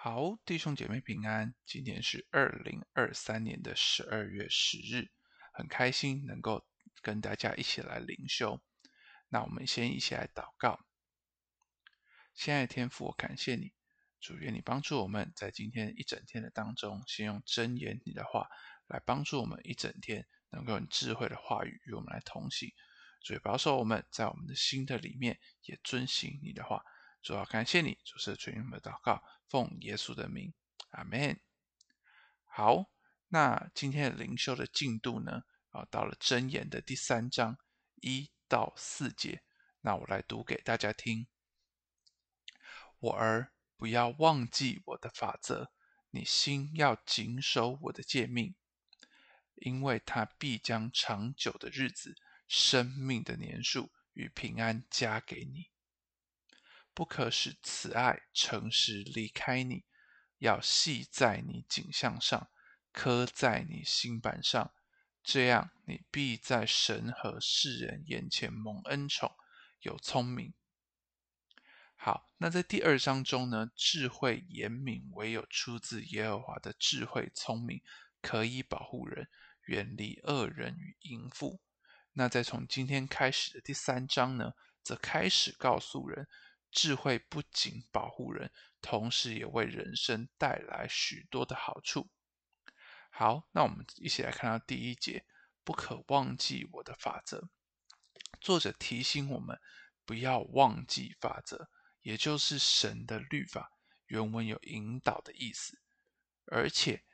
好，弟兄姐妹平安。今天是二零二三年的十二月十日，很开心能够跟大家一起来灵修。那我们先一起来祷告。亲爱的天父，我感谢你，主愿你帮助我们在今天一整天的当中，先用真言你的话来帮助我们一整天能够用智慧的话语与我们来同行。主保守我们在我们的心的里面也遵行你的话。主要感谢你，主是垂听我们的祷告，奉耶稣的名，阿门。好，那今天的灵修的进度呢？啊，到了箴言的第三章一到四节，那我来读给大家听。我儿，不要忘记我的法则，你心要谨守我的诫命，因为他必将长久的日子、生命的年数与平安加给你。不可使慈爱、诚实离开你，要系在你颈项上，刻在你心板上。这样，你必在神和世人眼前蒙恩宠，有聪明。好，那在第二章中呢，智慧严明，唯有出自耶和华的智慧聪明，可以保护人，远离恶人与淫妇。那在从今天开始的第三章呢，则开始告诉人。智慧不仅保护人，同时也为人生带来许多的好处。好，那我们一起来看到第一节：不可忘记我的法则。作者提醒我们不要忘记法则，也就是神的律法。原文有引导的意思，而且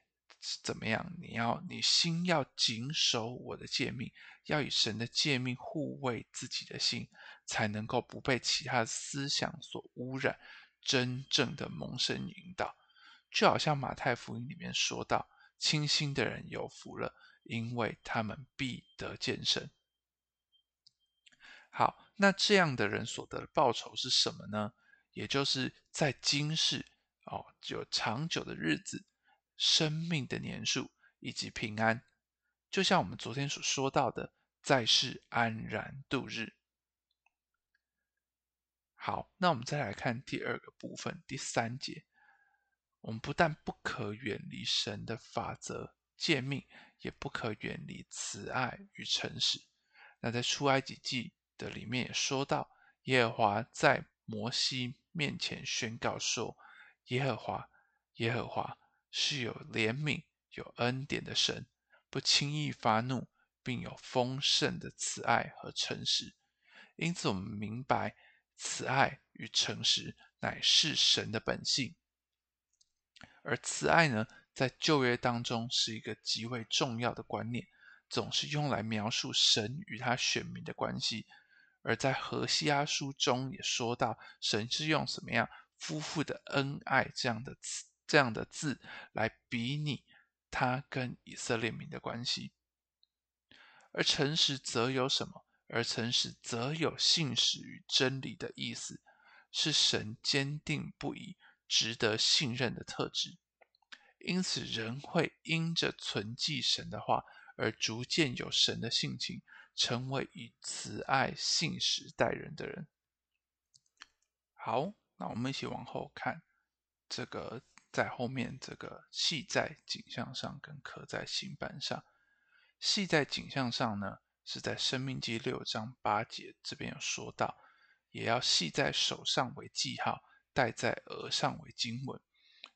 怎么样？你要你心要谨守我的诫命，要以神的诫命护卫自己的心。才能够不被其他思想所污染，真正的蒙神引导。就好像马太福音里面说到：“清心的人有福了，因为他们必得见神。”好，那这样的人所得的报酬是什么呢？也就是在今世哦，有长久的日子、生命的年数以及平安。就像我们昨天所说到的，在世安然度日。好，那我们再来看第二个部分，第三节。我们不但不可远离神的法则诫命，也不可远离慈爱与诚实。那在出埃及记的里面也说到，耶和华在摩西面前宣告说：“耶和华，耶和华是有怜悯、有恩典的神，不轻易发怒，并有丰盛的慈爱和诚实。”因此，我们明白。慈爱与诚实乃是神的本性，而慈爱呢，在旧约当中是一个极为重要的观念，总是用来描述神与他选民的关系。而在何西阿书中也说到，神是用什么样夫妇的恩爱这样的词、这样的字来比拟他跟以色列民的关系。而诚实则有什么？而诚实则有信实与真理的意思，是神坚定不移、值得信任的特质。因此，人会因着存记神的话，而逐渐有神的性情，成为以慈爱、信实待人的人。好，那我们一起往后看，这个在后面这个系在颈项上，跟刻在心板上。系在颈项上呢？是在《生命记》六章八节这边有说到，也要系在手上为记号，戴在额上为经文。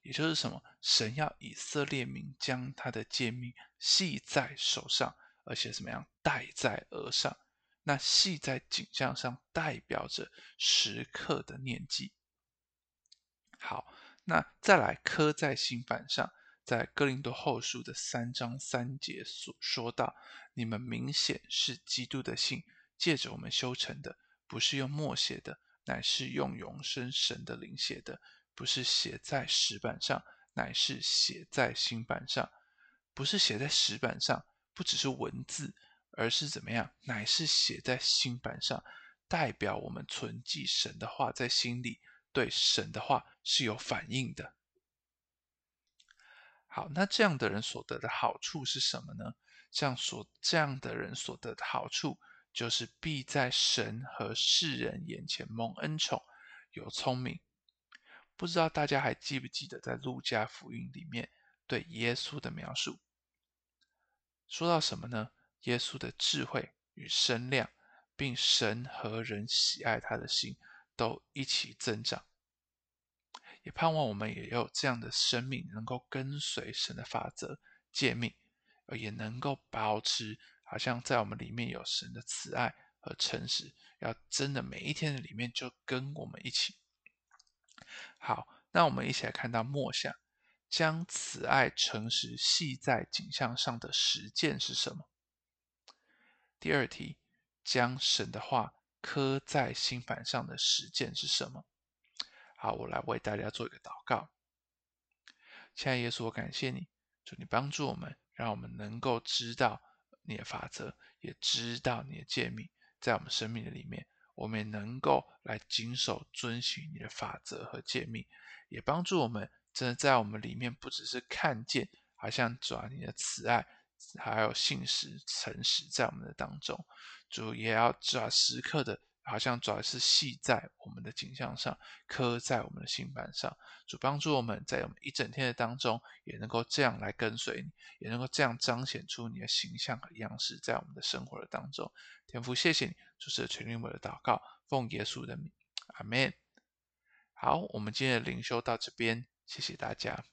也就是什么？神要以色列民将他的诫命系在手上，而且怎么样？戴在额上。那系在颈项上，代表着时刻的念记。好，那再来刻在心板上。在哥林多后书的三章三节所说到，你们明显是基督的信，借着我们修成的，不是用墨写的，乃是用永生神的灵写的；不是写在石板上，乃是写在心板上；不是写在石板上，不只是文字，而是怎么样？乃是写在心板上，代表我们存记神的话在心里，对神的话是有反应的。好，那这样的人所得的好处是什么呢？像所这样的人所得的好处，就是必在神和世人眼前蒙恩宠，有聪明。不知道大家还记不记得在路加福音里面对耶稣的描述？说到什么呢？耶稣的智慧与身量，并神和人喜爱他的心都一起增长。也盼望我们也有这样的生命，能够跟随神的法则诫命，也能够保持。好像在我们里面有神的慈爱和诚实，要真的每一天的里面就跟我们一起。好，那我们一起来看到默想，将慈爱诚实系在景象上的实践是什么？第二题，将神的话刻在心板上的实践是什么？好，我来为大家做一个祷告。亲爱耶稣，我感谢你，求你帮助我们，让我们能够知道。你的法则，也知道你的诫命，在我们生命的里面，我们也能够来谨守遵循你的法则和诫命，也帮助我们真的在我们里面，不只是看见，好像主啊，你的慈爱，还有信实、诚实在我们的当中，主也要主啊，时刻的。好像主要是系在我们的颈项上，刻在我们的心板上。主帮助我们在我们一整天的当中，也能够这样来跟随你，也能够这样彰显出你的形象和样式，在我们的生活的当中。天父，谢谢你，主是垂听我的祷告，奉耶稣的名，阿门。好，我们今天的灵修到这边，谢谢大家。